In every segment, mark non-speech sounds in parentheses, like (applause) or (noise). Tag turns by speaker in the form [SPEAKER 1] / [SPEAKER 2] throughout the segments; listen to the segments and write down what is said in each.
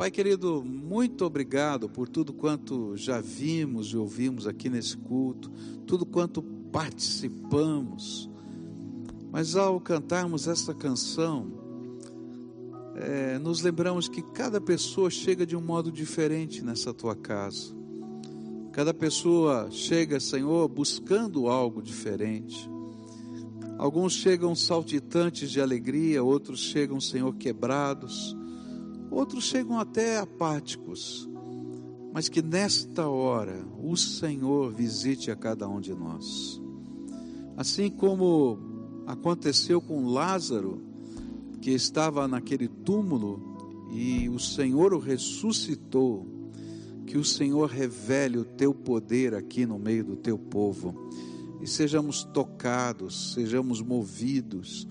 [SPEAKER 1] Pai querido, muito obrigado por tudo quanto já vimos e ouvimos aqui nesse culto, tudo quanto participamos. Mas ao cantarmos essa canção, é, nos lembramos que cada pessoa chega de um modo diferente nessa tua casa. Cada pessoa chega, Senhor, buscando algo diferente. Alguns chegam saltitantes de alegria, outros chegam, Senhor, quebrados, outros chegam até apáticos. Mas que nesta hora o Senhor visite a cada um de nós. Assim como aconteceu com Lázaro, que estava naquele túmulo e o Senhor o ressuscitou que o Senhor revele o teu poder aqui no meio do teu povo e sejamos tocados, sejamos movidos.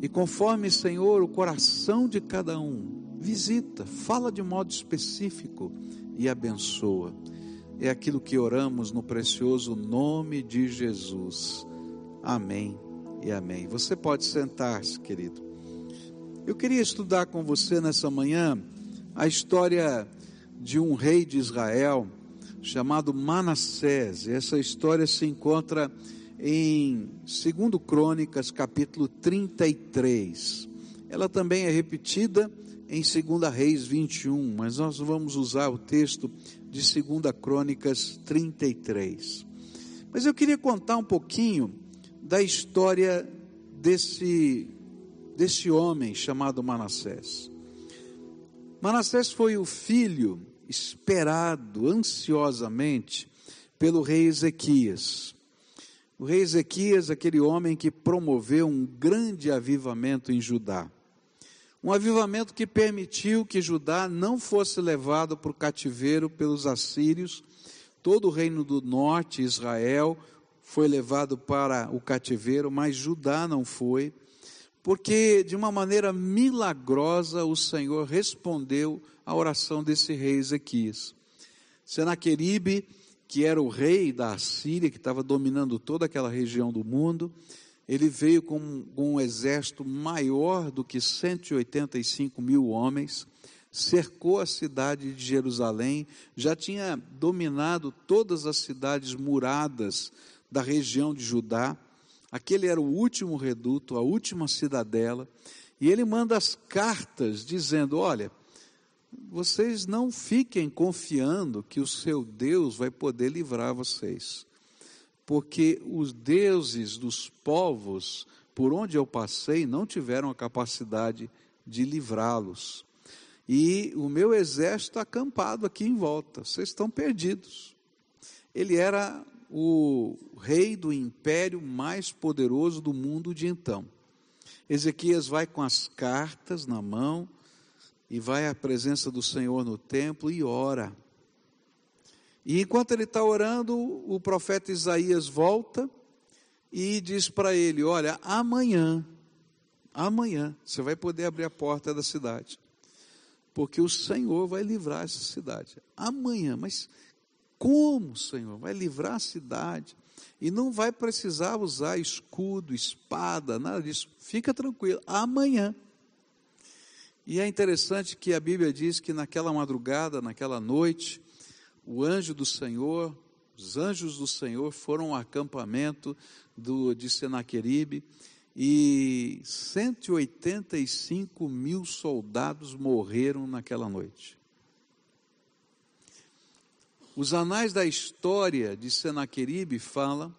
[SPEAKER 1] E conforme, Senhor, o coração de cada um, visita, fala de modo específico e abençoa. É aquilo que oramos no precioso nome de Jesus. Amém e amém. Você pode sentar-se, querido. Eu queria estudar com você nessa manhã a história de um rei de Israel chamado Manassés. Essa história se encontra em 2 Crônicas, capítulo 33. Ela também é repetida em 2 Reis 21, mas nós vamos usar o texto de 2 Crônicas 33. Mas eu queria contar um pouquinho da história desse, desse homem chamado Manassés. Manassés foi o filho esperado ansiosamente pelo rei Ezequias. O rei Ezequias, aquele homem que promoveu um grande avivamento em Judá. Um avivamento que permitiu que Judá não fosse levado para o cativeiro pelos assírios. Todo o reino do norte, Israel, foi levado para o cativeiro, mas Judá não foi, porque de uma maneira milagrosa o Senhor respondeu a oração desse rei Ezequias. Senaqueribe, que era o rei da Assíria, que estava dominando toda aquela região do mundo, ele veio com, com um exército maior do que 185 mil homens, cercou a cidade de Jerusalém, já tinha dominado todas as cidades muradas da região de Judá, aquele era o último reduto, a última cidadela, e ele manda as cartas dizendo: Olha, vocês não fiquem confiando que o seu Deus vai poder livrar vocês, porque os deuses dos povos por onde eu passei não tiveram a capacidade de livrá-los. E o meu exército acampado aqui em volta, vocês estão perdidos. Ele era o rei do império mais poderoso do mundo de então. Ezequias vai com as cartas na mão, e vai à presença do Senhor no templo e ora. E enquanto ele está orando, o profeta Isaías volta e diz para ele: Olha, amanhã, amanhã, você vai poder abrir a porta da cidade, porque o Senhor vai livrar essa cidade. Amanhã, mas como, Senhor? Vai livrar a cidade e não vai precisar usar escudo, espada, nada disso. Fica tranquilo, amanhã. E é interessante que a Bíblia diz que naquela madrugada, naquela noite, o anjo do Senhor, os anjos do Senhor foram ao acampamento do, de Senaqueribe e 185 mil soldados morreram naquela noite. Os anais da história de Senaqueribe falam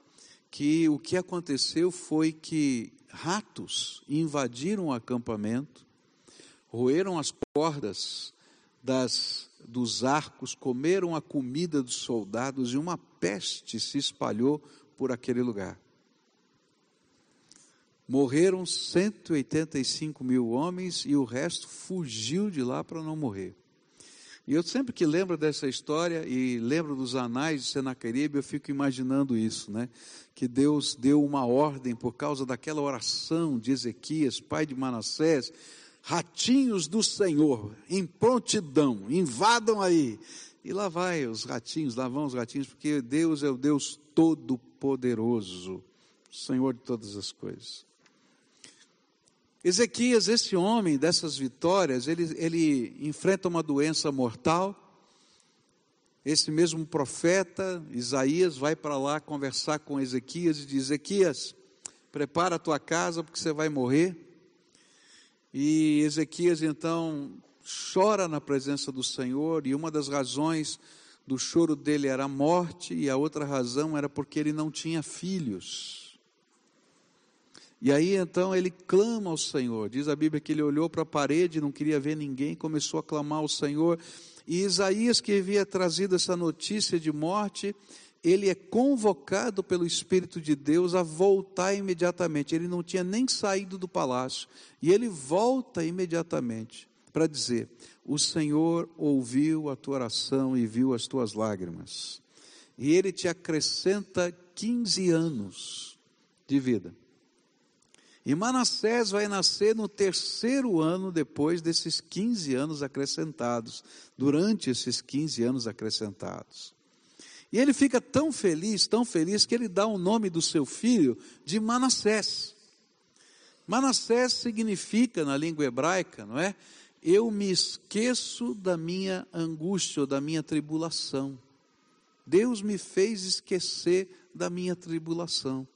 [SPEAKER 1] que o que aconteceu foi que ratos invadiram o acampamento roeram as cordas das, dos arcos, comeram a comida dos soldados e uma peste se espalhou por aquele lugar. Morreram 185 mil homens e o resto fugiu de lá para não morrer. E eu sempre que lembro dessa história e lembro dos anais de Senaqueribe, eu fico imaginando isso, né? Que Deus deu uma ordem por causa daquela oração de Ezequias, pai de Manassés, ratinhos do Senhor, em prontidão, invadam aí. E lá vai os ratinhos, lá vão os ratinhos, porque Deus é o Deus todo-poderoso, Senhor de todas as coisas. Ezequias, esse homem dessas vitórias, ele, ele enfrenta uma doença mortal. Esse mesmo profeta, Isaías, vai para lá conversar com Ezequias e diz: Ezequias, prepara a tua casa porque você vai morrer. E Ezequias então chora na presença do Senhor, e uma das razões do choro dele era a morte, e a outra razão era porque ele não tinha filhos. E aí então ele clama ao Senhor. Diz a Bíblia que ele olhou para a parede, não queria ver ninguém, começou a clamar ao Senhor. E Isaías, que havia trazido essa notícia de morte, ele é convocado pelo Espírito de Deus a voltar imediatamente. Ele não tinha nem saído do palácio. E ele volta imediatamente para dizer: O Senhor ouviu a tua oração e viu as tuas lágrimas. E ele te acrescenta 15 anos de vida. E Manassés vai nascer no terceiro ano depois desses 15 anos acrescentados, durante esses 15 anos acrescentados. E ele fica tão feliz, tão feliz, que ele dá o nome do seu filho de Manassés. Manassés significa, na língua hebraica, não é? Eu me esqueço da minha angústia da minha tribulação. Deus me fez esquecer da minha tribulação.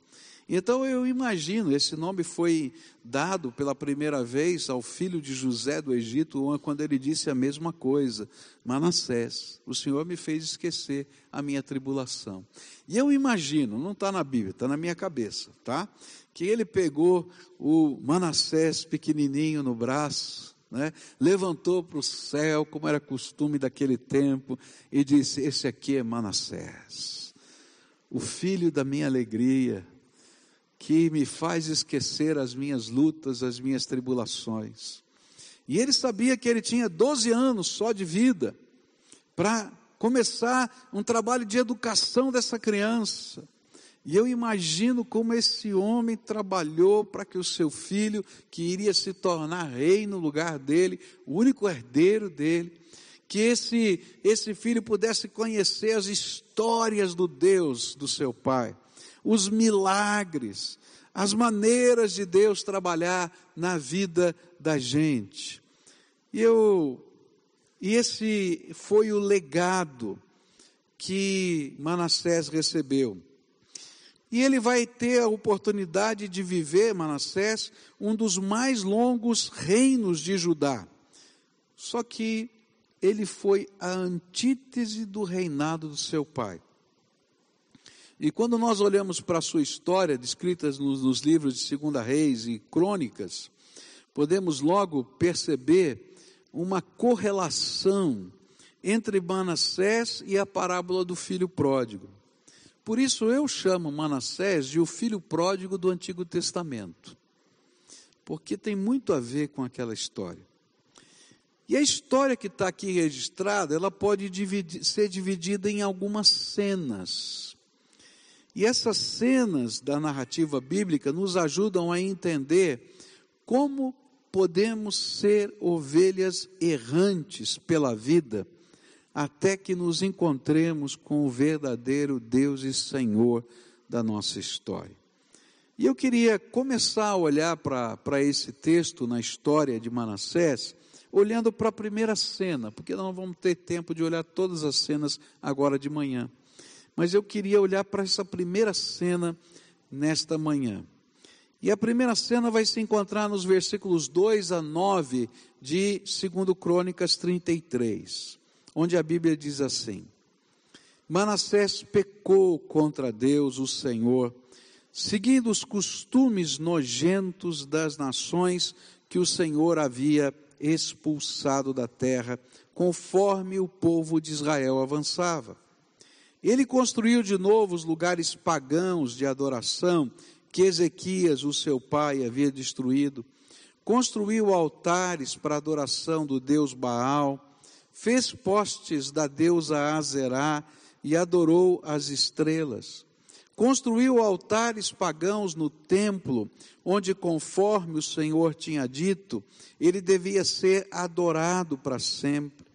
[SPEAKER 1] Então eu imagino, esse nome foi dado pela primeira vez ao filho de José do Egito, quando ele disse a mesma coisa: Manassés, o Senhor me fez esquecer a minha tribulação. E eu imagino, não está na Bíblia, está na minha cabeça, tá? Que ele pegou o Manassés pequenininho no braço, né? levantou para o céu, como era costume daquele tempo, e disse: Esse aqui é Manassés, o filho da minha alegria, que me faz esquecer as minhas lutas, as minhas tribulações. E ele sabia que ele tinha 12 anos só de vida para começar um trabalho de educação dessa criança. E eu imagino como esse homem trabalhou para que o seu filho, que iria se tornar rei no lugar dele, o único herdeiro dele, que esse, esse filho pudesse conhecer as histórias do Deus do seu pai os milagres, as maneiras de Deus trabalhar na vida da gente. E eu e esse foi o legado que Manassés recebeu. E ele vai ter a oportunidade de viver, Manassés, um dos mais longos reinos de Judá. Só que ele foi a antítese do reinado do seu pai. E quando nós olhamos para a sua história, descrita nos, nos livros de Segunda Reis e Crônicas, podemos logo perceber uma correlação entre Manassés e a parábola do filho pródigo. Por isso eu chamo Manassés de o filho pródigo do Antigo Testamento, porque tem muito a ver com aquela história. E a história que está aqui registrada, ela pode dividir, ser dividida em algumas cenas. E essas cenas da narrativa bíblica nos ajudam a entender como podemos ser ovelhas errantes pela vida até que nos encontremos com o verdadeiro Deus e Senhor da nossa história. E eu queria começar a olhar para esse texto na história de Manassés, olhando para a primeira cena, porque não vamos ter tempo de olhar todas as cenas agora de manhã mas eu queria olhar para essa primeira cena nesta manhã. E a primeira cena vai se encontrar nos versículos 2 a 9 de 2 Crônicas 33, onde a Bíblia diz assim: Manassés pecou contra Deus, o Senhor, seguindo os costumes nojentos das nações que o Senhor havia expulsado da terra, conforme o povo de Israel avançava. Ele construiu de novo os lugares pagãos de adoração que Ezequias, o seu pai, havia destruído. Construiu altares para adoração do deus Baal, fez postes da deusa Azerá e adorou as estrelas. Construiu altares pagãos no templo, onde, conforme o Senhor tinha dito, ele devia ser adorado para sempre.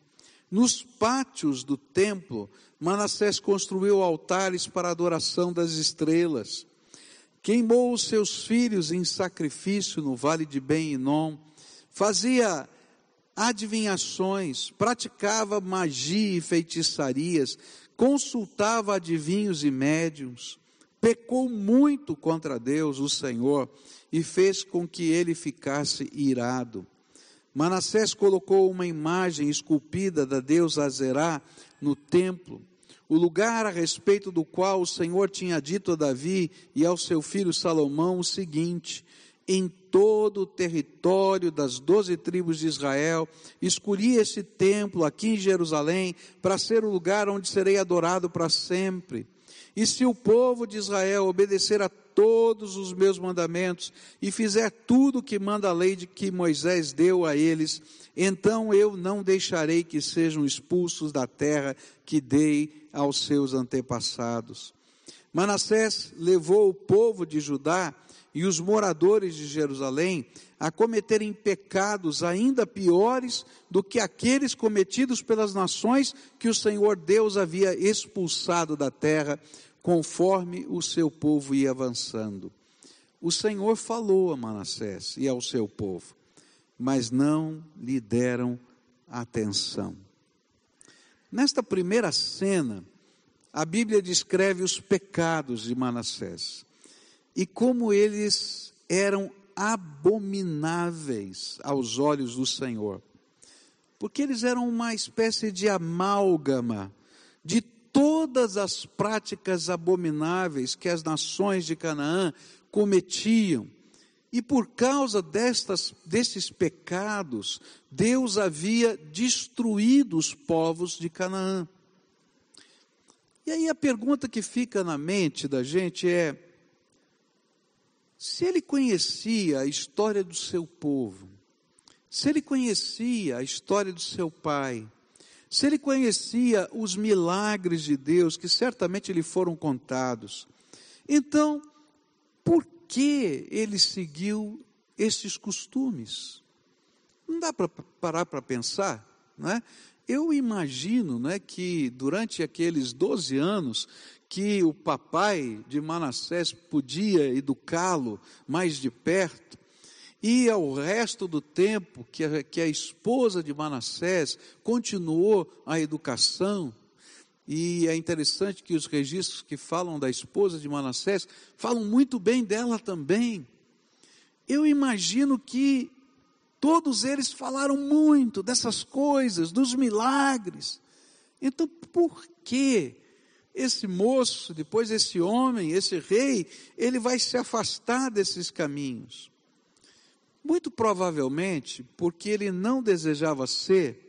[SPEAKER 1] Nos pátios do templo, Manassés construiu altares para adoração das estrelas. queimou os seus filhos em sacrifício no vale de Ben-Inom, fazia adivinhações, praticava magia e feitiçarias, consultava adivinhos e médiums, pecou muito contra Deus, o Senhor, e fez com que ele ficasse irado. Manassés colocou uma imagem esculpida da deusa Azerá no templo, o lugar a respeito do qual o Senhor tinha dito a Davi e ao seu filho Salomão o seguinte: em todo o território das doze tribos de Israel, escolhi esse templo aqui em Jerusalém para ser o lugar onde serei adorado para sempre. E se o povo de Israel obedecer a todos os meus mandamentos e fizer tudo o que manda a lei de que Moisés deu a eles, então eu não deixarei que sejam expulsos da terra que dei aos seus antepassados. Manassés levou o povo de Judá e os moradores de Jerusalém a cometerem pecados ainda piores do que aqueles cometidos pelas nações que o Senhor Deus havia expulsado da terra, conforme o seu povo ia avançando. O Senhor falou a Manassés e ao seu povo, mas não lhe deram atenção. Nesta primeira cena, a Bíblia descreve os pecados de Manassés e como eles eram abomináveis aos olhos do Senhor. Porque eles eram uma espécie de amálgama de todas as práticas abomináveis que as nações de Canaã cometiam. E por causa destas, desses pecados, Deus havia destruído os povos de Canaã. E aí a pergunta que fica na mente da gente é: se ele conhecia a história do seu povo, se ele conhecia a história do seu pai, se ele conhecia os milagres de Deus que certamente lhe foram contados, então, por que ele seguiu esses costumes? Não dá para parar para pensar, não é? Eu imagino, não é, que durante aqueles 12 anos que o papai de Manassés podia educá-lo mais de perto, e ao resto do tempo que a, que a esposa de Manassés continuou a educação, e é interessante que os registros que falam da esposa de Manassés falam muito bem dela também. Eu imagino que todos eles falaram muito dessas coisas, dos milagres. Então, por que esse moço, depois esse homem, esse rei, ele vai se afastar desses caminhos. Muito provavelmente porque ele não desejava ser,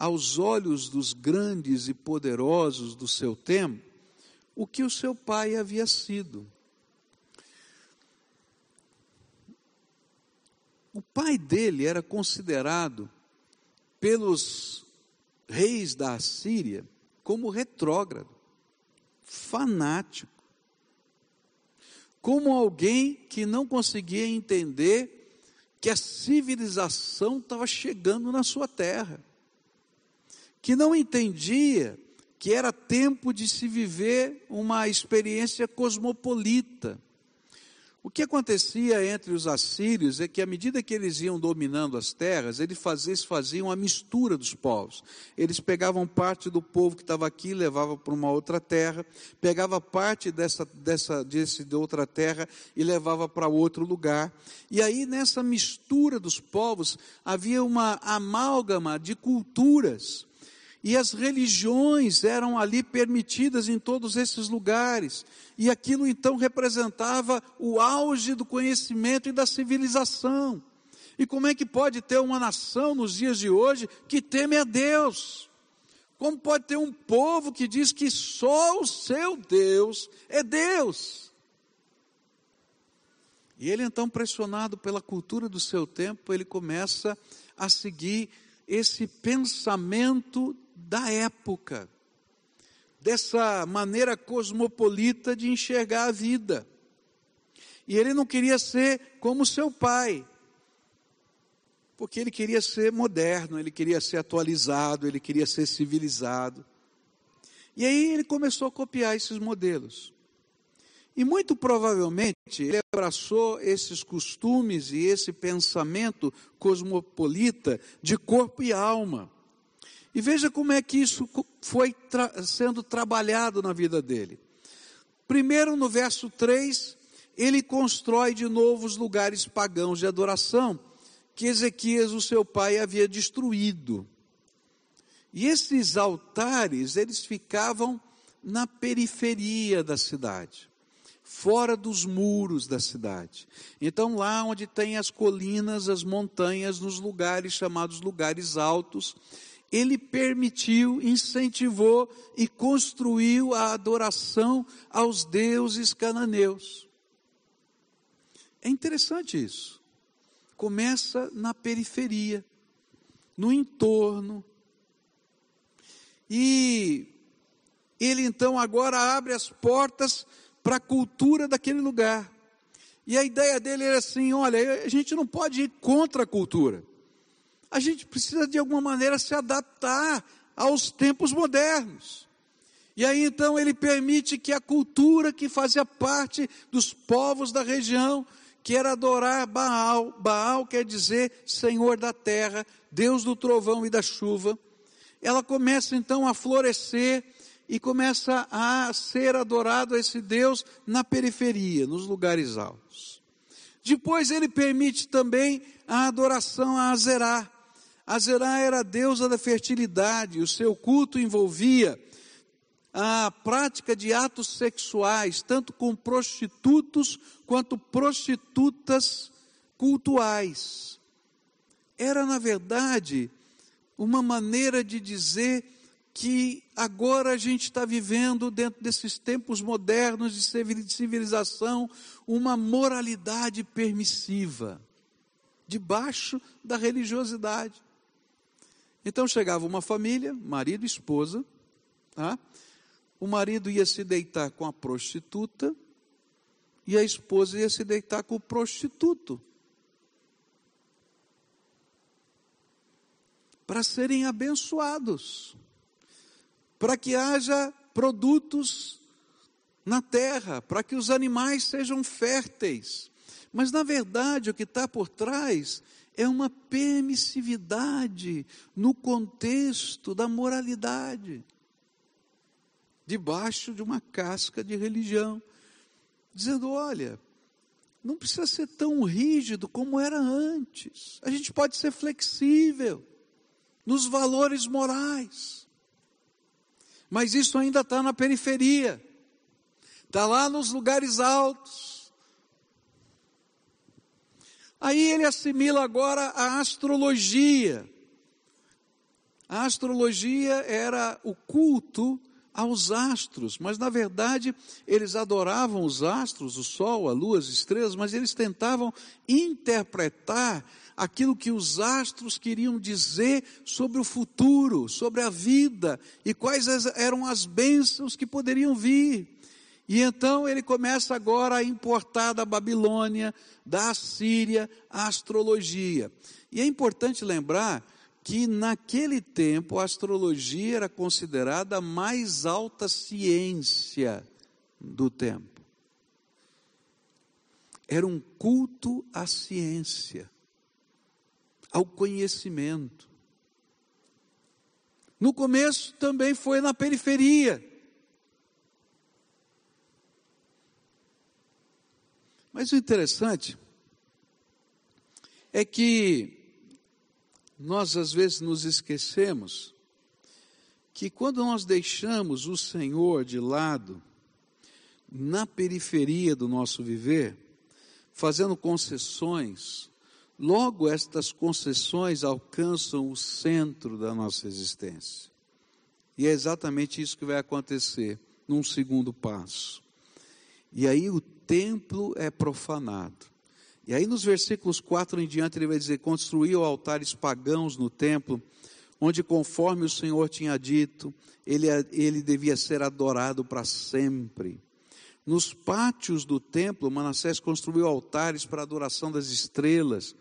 [SPEAKER 1] aos olhos dos grandes e poderosos do seu tempo, o que o seu pai havia sido. O pai dele era considerado pelos reis da Assíria como retrógrado fanático. Como alguém que não conseguia entender que a civilização estava chegando na sua terra, que não entendia que era tempo de se viver uma experiência cosmopolita, o que acontecia entre os assírios é que, à medida que eles iam dominando as terras, eles faziam, a mistura dos povos. Eles pegavam parte do povo que estava aqui, levavam para uma outra terra, pegava parte dessa, dessa, desse, de outra terra e levava para outro lugar. E aí, nessa mistura dos povos, havia uma amálgama de culturas. E as religiões eram ali permitidas em todos esses lugares. E aquilo então representava o auge do conhecimento e da civilização. E como é que pode ter uma nação nos dias de hoje que teme a Deus? Como pode ter um povo que diz que só o seu Deus é Deus? E ele então, pressionado pela cultura do seu tempo, ele começa a seguir esse pensamento da época, dessa maneira cosmopolita de enxergar a vida. E ele não queria ser como seu pai, porque ele queria ser moderno, ele queria ser atualizado, ele queria ser civilizado. E aí ele começou a copiar esses modelos. E muito provavelmente ele abraçou esses costumes e esse pensamento cosmopolita de corpo e alma. E veja como é que isso foi tra sendo trabalhado na vida dele. Primeiro, no verso 3, ele constrói de novo os lugares pagãos de adoração que Ezequias, o seu pai, havia destruído. E esses altares, eles ficavam na periferia da cidade, fora dos muros da cidade. Então, lá onde tem as colinas, as montanhas, nos lugares chamados lugares altos, ele permitiu, incentivou e construiu a adoração aos deuses cananeus. É interessante isso. Começa na periferia, no entorno. E ele então agora abre as portas para a cultura daquele lugar. E a ideia dele era assim: olha, a gente não pode ir contra a cultura. A gente precisa de alguma maneira se adaptar aos tempos modernos. E aí então ele permite que a cultura que fazia parte dos povos da região que era adorar Baal. Baal quer dizer Senhor da terra, Deus do trovão e da chuva. Ela começa então a florescer e começa a ser adorado esse Deus na periferia, nos lugares altos. Depois ele permite também a adoração a Azerá. Azerá era a deusa da fertilidade, o seu culto envolvia a prática de atos sexuais, tanto com prostitutos quanto prostitutas cultuais. Era, na verdade, uma maneira de dizer que agora a gente está vivendo, dentro desses tempos modernos de civilização, uma moralidade permissiva, debaixo da religiosidade. Então chegava uma família, marido e esposa, tá? o marido ia se deitar com a prostituta e a esposa ia se deitar com o prostituto. Para serem abençoados, para que haja produtos na terra, para que os animais sejam férteis. Mas na verdade o que está por trás é uma permissividade no contexto da moralidade debaixo de uma casca de religião, dizendo: olha, não precisa ser tão rígido como era antes. A gente pode ser flexível nos valores morais. Mas isso ainda está na periferia, está lá nos lugares altos. Aí ele assimila agora a astrologia. A astrologia era o culto aos astros, mas na verdade eles adoravam os astros, o sol, a lua, as estrelas, mas eles tentavam interpretar aquilo que os astros queriam dizer sobre o futuro, sobre a vida e quais eram as bênçãos que poderiam vir. E então ele começa agora a importar da Babilônia, da Assíria, a astrologia. E é importante lembrar que naquele tempo a astrologia era considerada a mais alta ciência do tempo. Era um culto à ciência, ao conhecimento. No começo também foi na periferia. Mas o interessante é que nós às vezes nos esquecemos que quando nós deixamos o Senhor de lado, na periferia do nosso viver, fazendo concessões, logo estas concessões alcançam o centro da nossa existência. E é exatamente isso que vai acontecer num segundo passo. E aí o templo é profanado. E aí nos versículos 4 em diante ele vai dizer: construiu altares pagãos no templo, onde conforme o Senhor tinha dito, ele, ele devia ser adorado para sempre. Nos pátios do templo, Manassés construiu altares para adoração das estrelas,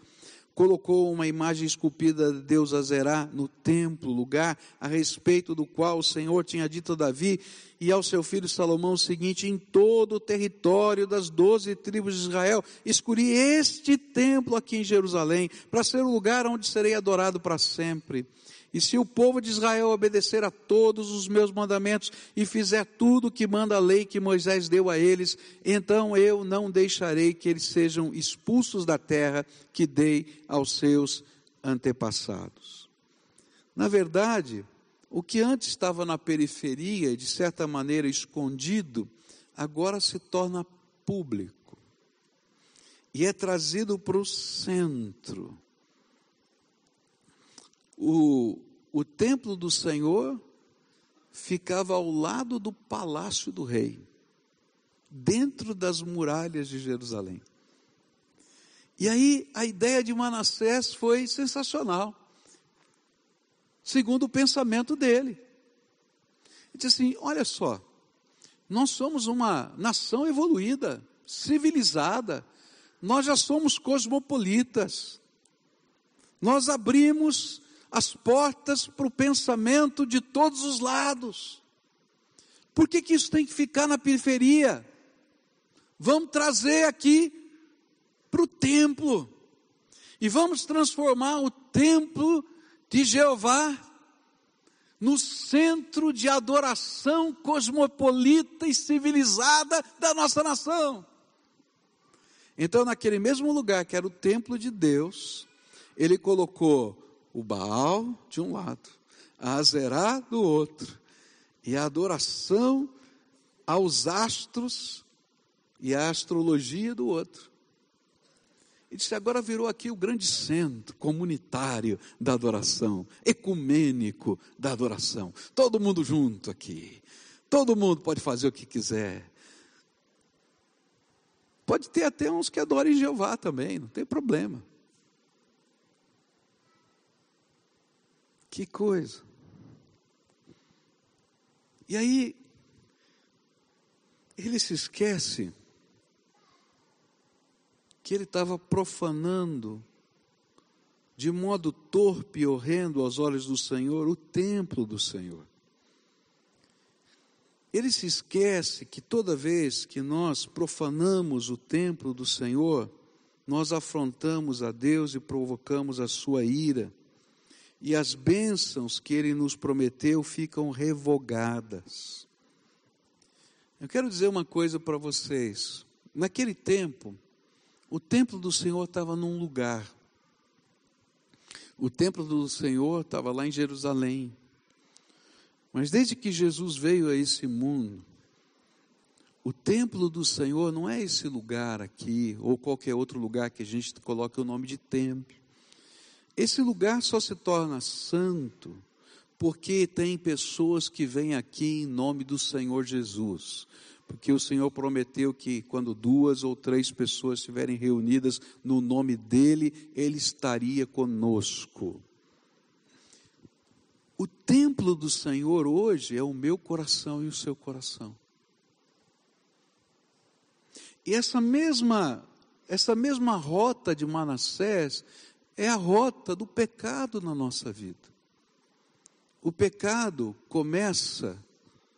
[SPEAKER 1] colocou uma imagem esculpida de Deus Azerá no templo, lugar a respeito do qual o Senhor tinha dito a Davi e ao seu filho Salomão o seguinte: em todo o território das doze tribos de Israel, escolhi este templo aqui em Jerusalém, para ser o lugar onde serei adorado para sempre. E se o povo de Israel obedecer a todos os meus mandamentos e fizer tudo o que manda a lei que Moisés deu a eles, então eu não deixarei que eles sejam expulsos da terra que dei aos seus antepassados. Na verdade, o que antes estava na periferia, de certa maneira escondido, agora se torna público e é trazido para o centro o, o templo do Senhor ficava ao lado do palácio do rei, dentro das muralhas de Jerusalém. E aí a ideia de Manassés foi sensacional, segundo o pensamento dele. Ele disse assim: olha só, nós somos uma nação evoluída, civilizada, nós já somos cosmopolitas, nós abrimos as portas para o pensamento de todos os lados. Por que, que isso tem que ficar na periferia? Vamos trazer aqui para o templo. E vamos transformar o templo de Jeová no centro de adoração cosmopolita e civilizada da nossa nação. Então, naquele mesmo lugar que era o templo de Deus, ele colocou o Baal de um lado, a Azerá do outro, e a adoração aos astros e a astrologia do outro. E disse: agora virou aqui o grande centro comunitário da adoração, ecumênico da adoração. Todo mundo junto aqui. Todo mundo pode fazer o que quiser. Pode ter até uns que adorem Jeová também, não tem problema. Que coisa. E aí, ele se esquece que ele estava profanando de modo torpe e horrendo aos olhos do Senhor o templo do Senhor. Ele se esquece que toda vez que nós profanamos o templo do Senhor, nós afrontamos a Deus e provocamos a sua ira e as bênçãos que ele nos prometeu ficam revogadas. Eu quero dizer uma coisa para vocês. Naquele tempo, o templo do Senhor estava num lugar. O templo do Senhor estava lá em Jerusalém. Mas desde que Jesus veio a esse mundo, o templo do Senhor não é esse lugar aqui, ou qualquer outro lugar que a gente coloque o nome de templo. Esse lugar só se torna santo porque tem pessoas que vêm aqui em nome do Senhor Jesus. Porque o Senhor prometeu que quando duas ou três pessoas estiverem reunidas no nome dEle, Ele estaria conosco. O templo do Senhor hoje é o meu coração e o seu coração. E essa mesma, essa mesma rota de Manassés é a rota do pecado na nossa vida. O pecado começa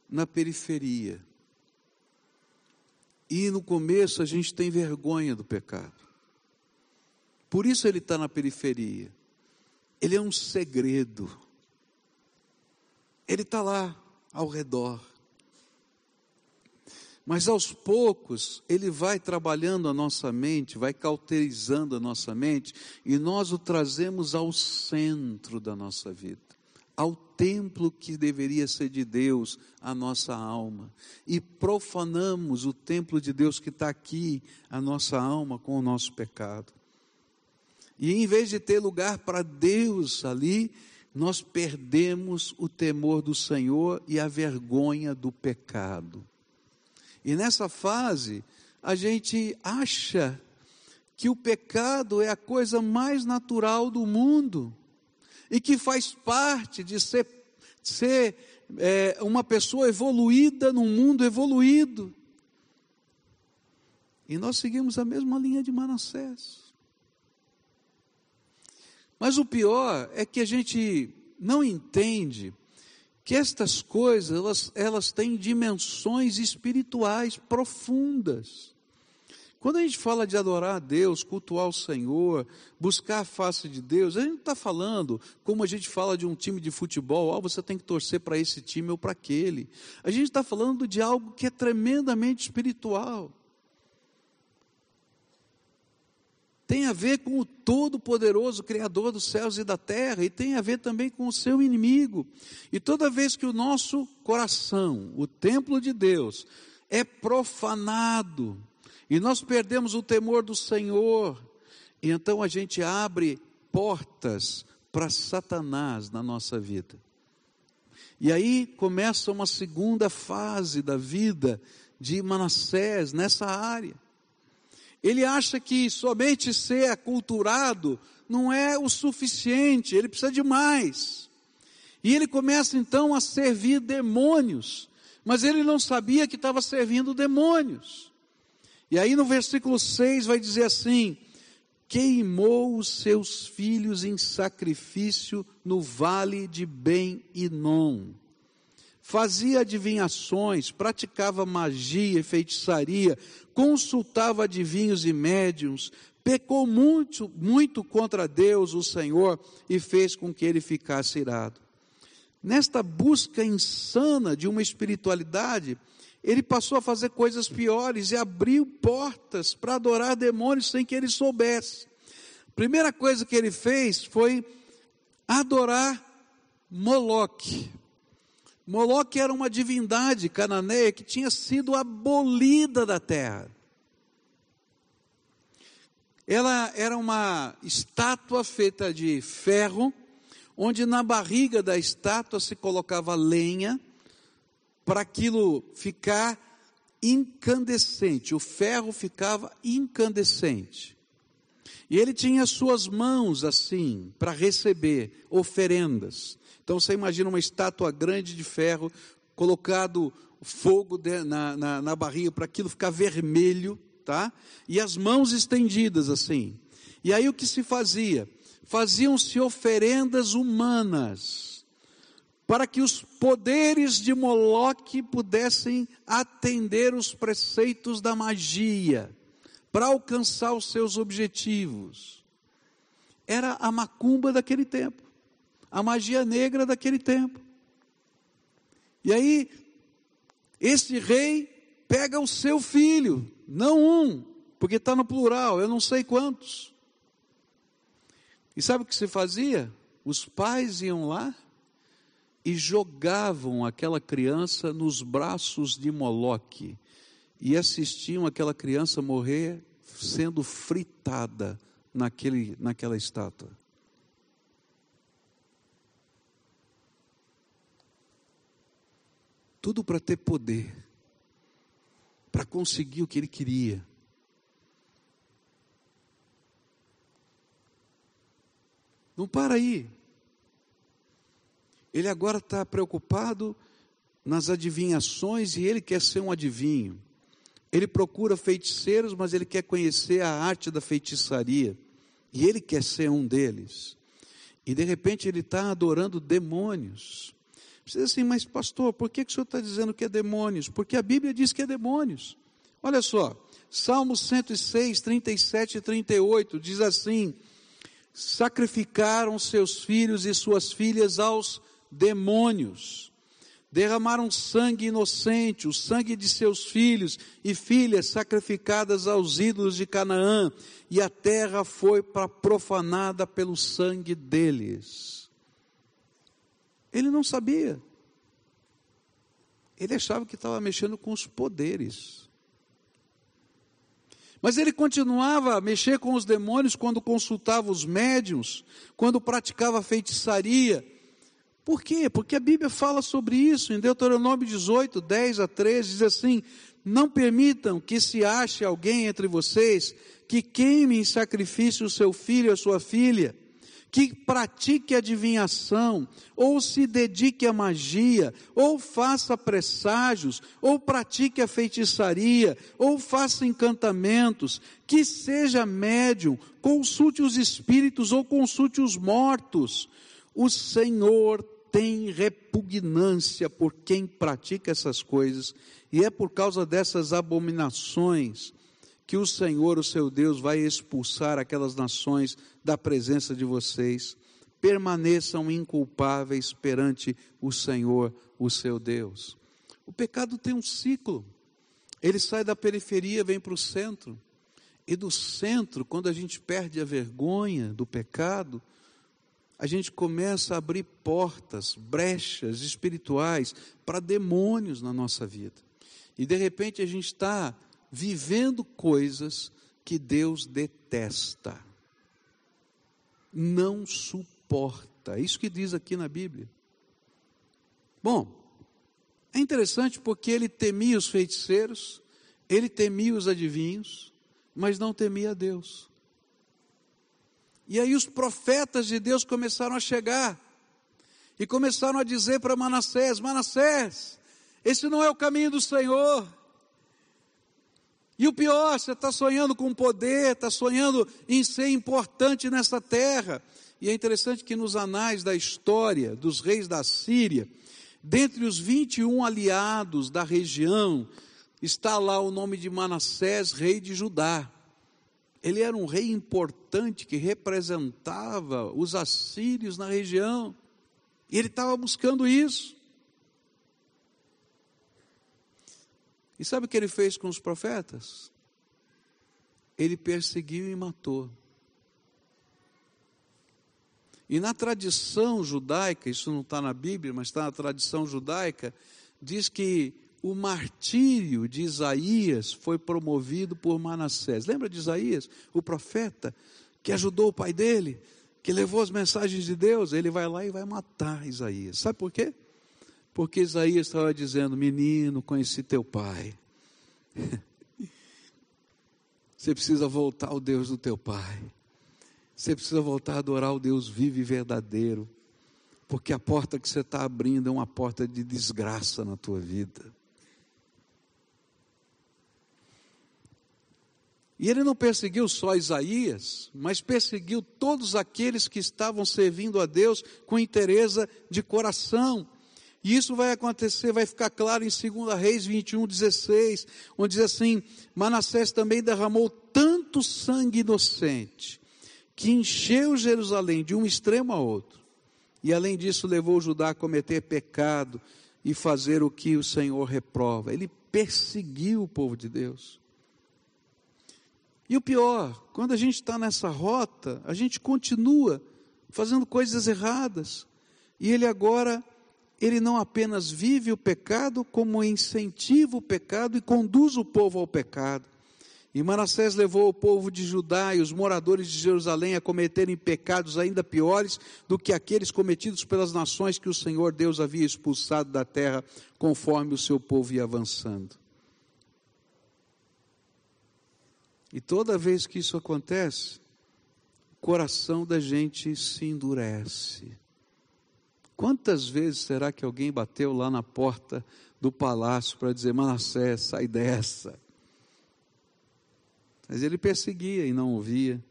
[SPEAKER 1] na periferia. E no começo a gente tem vergonha do pecado. Por isso ele está na periferia. Ele é um segredo. Ele está lá ao redor. Mas aos poucos, ele vai trabalhando a nossa mente, vai cauterizando a nossa mente, e nós o trazemos ao centro da nossa vida, ao templo que deveria ser de Deus, a nossa alma. E profanamos o templo de Deus que está aqui, a nossa alma, com o nosso pecado. E em vez de ter lugar para Deus ali, nós perdemos o temor do Senhor e a vergonha do pecado. E nessa fase, a gente acha que o pecado é a coisa mais natural do mundo e que faz parte de ser, ser é, uma pessoa evoluída num mundo evoluído. E nós seguimos a mesma linha de Manassés. Mas o pior é que a gente não entende que estas coisas, elas, elas têm dimensões espirituais profundas. Quando a gente fala de adorar a Deus, cultuar o Senhor, buscar a face de Deus, a gente não está falando como a gente fala de um time de futebol, oh, você tem que torcer para esse time ou para aquele. A gente está falando de algo que é tremendamente espiritual. Tem a ver com o Todo-Poderoso Criador dos céus e da terra, e tem a ver também com o seu inimigo. E toda vez que o nosso coração, o templo de Deus, é profanado, e nós perdemos o temor do Senhor, e então a gente abre portas para Satanás na nossa vida. E aí começa uma segunda fase da vida de Manassés nessa área. Ele acha que somente ser aculturado não é o suficiente, ele precisa de mais. E ele começa então a servir demônios, mas ele não sabia que estava servindo demônios. E aí no versículo 6 vai dizer assim: queimou os seus filhos em sacrifício no vale de Ben-Inom. Fazia adivinhações, praticava magia e feitiçaria, consultava adivinhos e médiums, pecou muito, muito contra Deus, o Senhor, e fez com que ele ficasse irado. Nesta busca insana de uma espiritualidade, ele passou a fazer coisas piores e abriu portas para adorar demônios sem que ele soubesse. Primeira coisa que ele fez foi adorar Moloque. Moloque era uma divindade cananeia que tinha sido abolida da terra. Ela era uma estátua feita de ferro, onde na barriga da estátua se colocava lenha para aquilo ficar incandescente, o ferro ficava incandescente. E ele tinha suas mãos assim, para receber oferendas. Então você imagina uma estátua grande de ferro, colocado fogo de, na, na, na barriga para aquilo ficar vermelho, tá? E as mãos estendidas assim. E aí o que se fazia? Faziam-se oferendas humanas para que os poderes de Moloque pudessem atender os preceitos da magia, para alcançar os seus objetivos. Era a macumba daquele tempo, a magia negra daquele tempo. E aí, esse rei pega o seu filho, não um, porque está no plural, eu não sei quantos. E sabe o que se fazia? Os pais iam lá e jogavam aquela criança nos braços de Moloque e assistiam aquela criança morrer sendo fritada naquele, naquela estátua. Tudo para ter poder, para conseguir o que ele queria. Não para aí. Ele agora está preocupado nas adivinhações e ele quer ser um adivinho. Ele procura feiticeiros, mas ele quer conhecer a arte da feitiçaria. E ele quer ser um deles. E de repente ele está adorando demônios. Você diz assim, mas pastor, por que, que o senhor está dizendo que é demônios? Porque a Bíblia diz que é demônios. Olha só, Salmos 106, 37 e 38 diz assim: Sacrificaram seus filhos e suas filhas aos demônios. Derramaram sangue inocente, o sangue de seus filhos e filhas sacrificadas aos ídolos de Canaã, e a terra foi profanada pelo sangue deles. Ele não sabia. Ele achava que estava mexendo com os poderes. Mas ele continuava a mexer com os demônios quando consultava os médiums, quando praticava feitiçaria, por quê? Porque a Bíblia fala sobre isso. Em Deuteronômio 18, 10 a 13, diz assim: Não permitam que se ache alguém entre vocês que queime em sacrifício o seu filho ou a sua filha, que pratique adivinhação, ou se dedique à magia, ou faça presságios, ou pratique a feitiçaria, ou faça encantamentos, que seja médium, consulte os espíritos ou consulte os mortos. O Senhor tem repugnância por quem pratica essas coisas, e é por causa dessas abominações que o Senhor, o seu Deus, vai expulsar aquelas nações da presença de vocês. Permaneçam inculpáveis perante o Senhor, o seu Deus. O pecado tem um ciclo. Ele sai da periferia, vem para o centro. E do centro, quando a gente perde a vergonha do pecado, a gente começa a abrir portas, brechas espirituais para demônios na nossa vida. E de repente a gente está vivendo coisas que Deus detesta, não suporta. É isso que diz aqui na Bíblia. Bom, é interessante porque ele temia os feiticeiros, ele temia os adivinhos, mas não temia Deus. E aí os profetas de Deus começaram a chegar e começaram a dizer para Manassés: Manassés, esse não é o caminho do Senhor. E o pior, você está sonhando com poder, está sonhando em ser importante nessa terra. E é interessante que nos anais da história dos reis da Síria, dentre os 21 aliados da região, está lá o nome de Manassés, rei de Judá. Ele era um rei importante que representava os assírios na região. E ele estava buscando isso. E sabe o que ele fez com os profetas? Ele perseguiu e matou. E na tradição judaica, isso não está na Bíblia, mas está na tradição judaica, diz que o martírio de Isaías foi promovido por Manassés. Lembra de Isaías, o profeta, que ajudou o pai dele, que levou as mensagens de Deus? Ele vai lá e vai matar Isaías. Sabe por quê? Porque Isaías estava dizendo: Menino, conheci teu pai. (laughs) Você precisa voltar ao Deus do teu pai. Você precisa voltar a adorar o Deus vivo e verdadeiro. Porque a porta que você está abrindo é uma porta de desgraça na tua vida. E ele não perseguiu só Isaías, mas perseguiu todos aqueles que estavam servindo a Deus com interesse de coração. E isso vai acontecer, vai ficar claro em 2 Reis 21, 16, onde diz assim: Manassés também derramou tanto sangue inocente, que encheu Jerusalém de um extremo a outro. E além disso, levou Judá a cometer pecado e fazer o que o Senhor reprova. Ele perseguiu o povo de Deus. E o pior, quando a gente está nessa rota, a gente continua fazendo coisas erradas. E ele agora ele não apenas vive o pecado, como incentiva o pecado e conduz o povo ao pecado. E Manassés levou o povo de Judá e os moradores de Jerusalém a cometerem pecados ainda piores do que aqueles cometidos pelas nações que o Senhor Deus havia expulsado da terra, conforme o seu povo ia avançando. E toda vez que isso acontece, o coração da gente se endurece. Quantas vezes será que alguém bateu lá na porta do palácio para dizer: Manassés, sai dessa? Mas ele perseguia e não ouvia.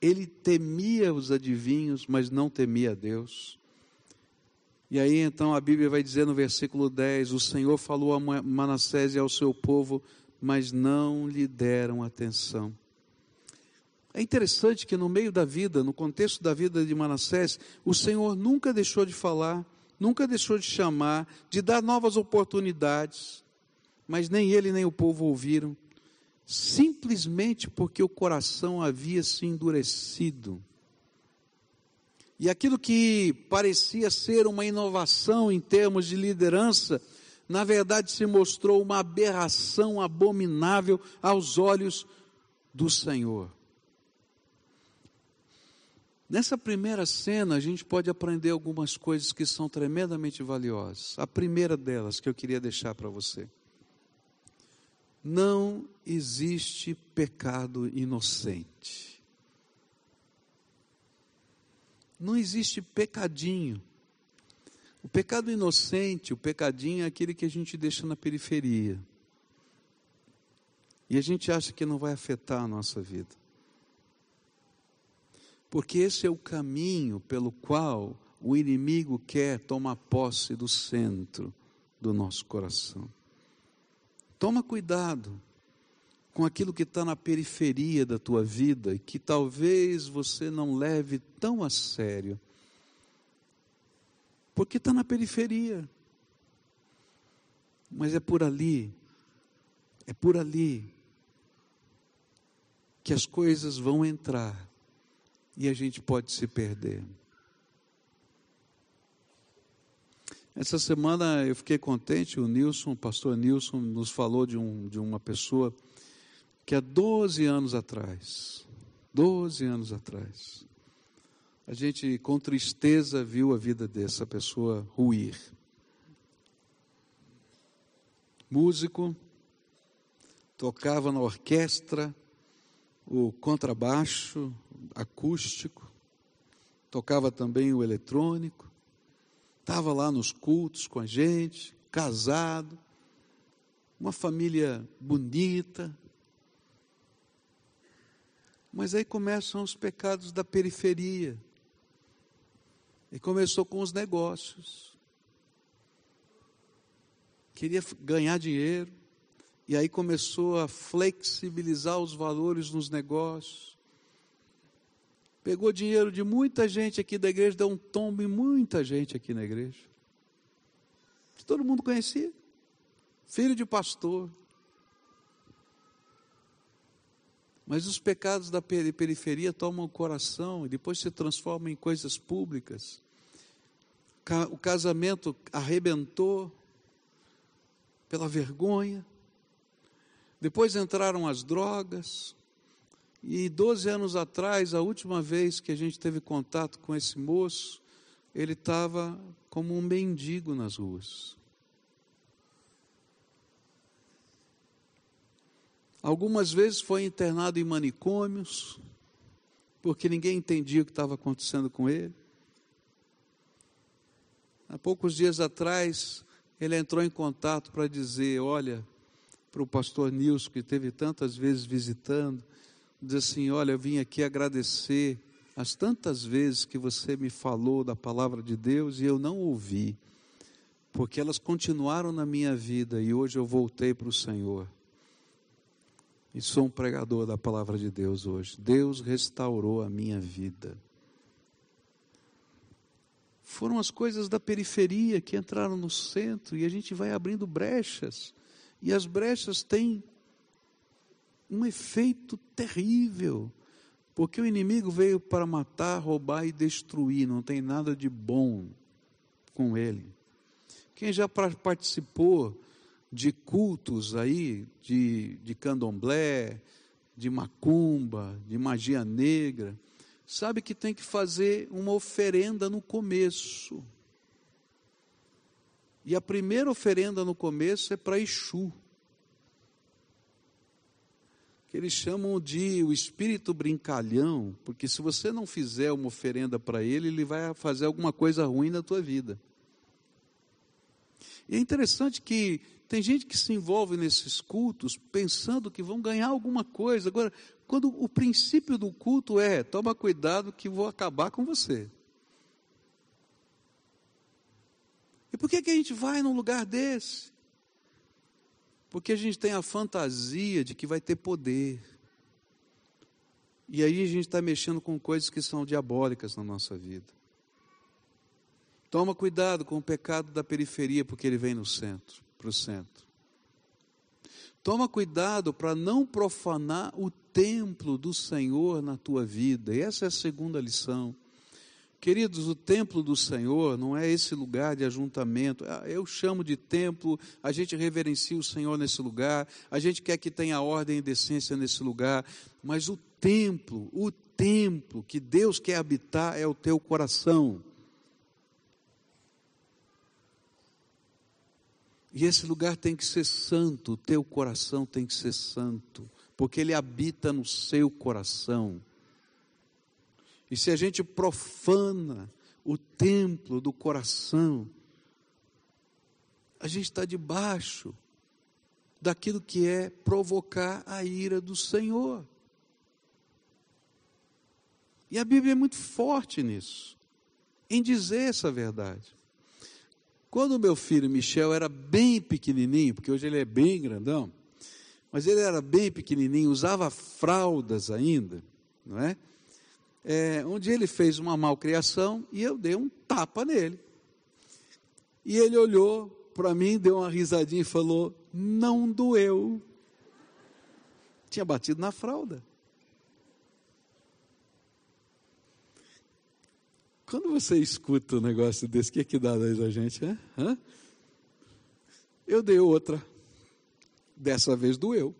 [SPEAKER 1] Ele temia os adivinhos, mas não temia Deus. E aí então a Bíblia vai dizer no versículo 10: O Senhor falou a Manassés e ao seu povo, mas não lhe deram atenção. É interessante que no meio da vida, no contexto da vida de Manassés, o Senhor nunca deixou de falar, nunca deixou de chamar, de dar novas oportunidades, mas nem ele nem o povo ouviram, simplesmente porque o coração havia se endurecido. E aquilo que parecia ser uma inovação em termos de liderança, na verdade se mostrou uma aberração abominável aos olhos do Senhor. Nessa primeira cena, a gente pode aprender algumas coisas que são tremendamente valiosas. A primeira delas que eu queria deixar para você. Não existe pecado inocente. Não existe pecadinho. O pecado inocente, o pecadinho é aquele que a gente deixa na periferia. E a gente acha que não vai afetar a nossa vida. Porque esse é o caminho pelo qual o inimigo quer tomar posse do centro do nosso coração. Toma cuidado com aquilo que está na periferia da tua vida e que talvez você não leve tão a sério, porque está na periferia, mas é por ali, é por ali que as coisas vão entrar e a gente pode se perder. Essa semana eu fiquei contente, o Nilson, o pastor Nilson, nos falou de, um, de uma pessoa que há 12 anos atrás, 12 anos atrás, a gente com tristeza viu a vida dessa pessoa ruir. Músico, tocava na orquestra, o contrabaixo acústico, tocava também o eletrônico, estava lá nos cultos com a gente, casado, uma família bonita, mas aí começam os pecados da periferia. E começou com os negócios. Queria ganhar dinheiro. E aí começou a flexibilizar os valores nos negócios. Pegou dinheiro de muita gente aqui da igreja, deu um tombo em muita gente aqui na igreja. Todo mundo conhecia. Filho de pastor. Mas os pecados da periferia tomam o coração e depois se transformam em coisas públicas. O casamento arrebentou pela vergonha. Depois entraram as drogas. E 12 anos atrás, a última vez que a gente teve contato com esse moço, ele estava como um mendigo nas ruas. Algumas vezes foi internado em manicômios, porque ninguém entendia o que estava acontecendo com ele. Há poucos dias atrás, ele entrou em contato para dizer: Olha, para o pastor Nilson, que teve tantas vezes visitando, diz assim: Olha, eu vim aqui agradecer as tantas vezes que você me falou da palavra de Deus e eu não ouvi, porque elas continuaram na minha vida e hoje eu voltei para o Senhor. E sou um pregador da palavra de Deus hoje. Deus restaurou a minha vida. Foram as coisas da periferia que entraram no centro e a gente vai abrindo brechas. E as brechas têm um efeito terrível, porque o inimigo veio para matar, roubar e destruir, não tem nada de bom com ele. Quem já participou de cultos aí, de, de candomblé, de macumba, de magia negra, sabe que tem que fazer uma oferenda no começo. E a primeira oferenda no começo é para Exu. Que eles chamam de o espírito brincalhão, porque se você não fizer uma oferenda para ele, ele vai fazer alguma coisa ruim na tua vida. E é interessante que tem gente que se envolve nesses cultos pensando que vão ganhar alguma coisa. Agora, quando o princípio do culto é: toma cuidado que vou acabar com você. E por que, que a gente vai num lugar desse? Porque a gente tem a fantasia de que vai ter poder. E aí a gente está mexendo com coisas que são diabólicas na nossa vida. Toma cuidado com o pecado da periferia, porque ele vem no centro. Toma cuidado para não profanar o templo do Senhor na tua vida. E essa é a segunda lição. Queridos, o templo do Senhor não é esse lugar de ajuntamento. Ah, eu chamo de templo, a gente reverencia o Senhor nesse lugar, a gente quer que tenha ordem e decência nesse lugar, mas o templo, o templo que Deus quer habitar é o teu coração. E esse lugar tem que ser santo, o teu coração tem que ser santo, porque ele habita no seu coração. e se a gente profana o templo do coração, a gente está debaixo daquilo que é provocar a ira do Senhor. E a Bíblia é muito forte nisso, em dizer essa verdade. Quando meu filho Michel era bem pequenininho, porque hoje ele é bem grandão, mas ele era bem pequenininho, usava fraldas ainda, não é? é dia ele fez uma malcriação e eu dei um tapa nele. E ele olhou para mim, deu uma risadinha e falou: Não doeu. Tinha batido na fralda. Quando você escuta um negócio desse, o que, é que dá a gente? Né? Hã? Eu dei outra. Dessa vez doeu.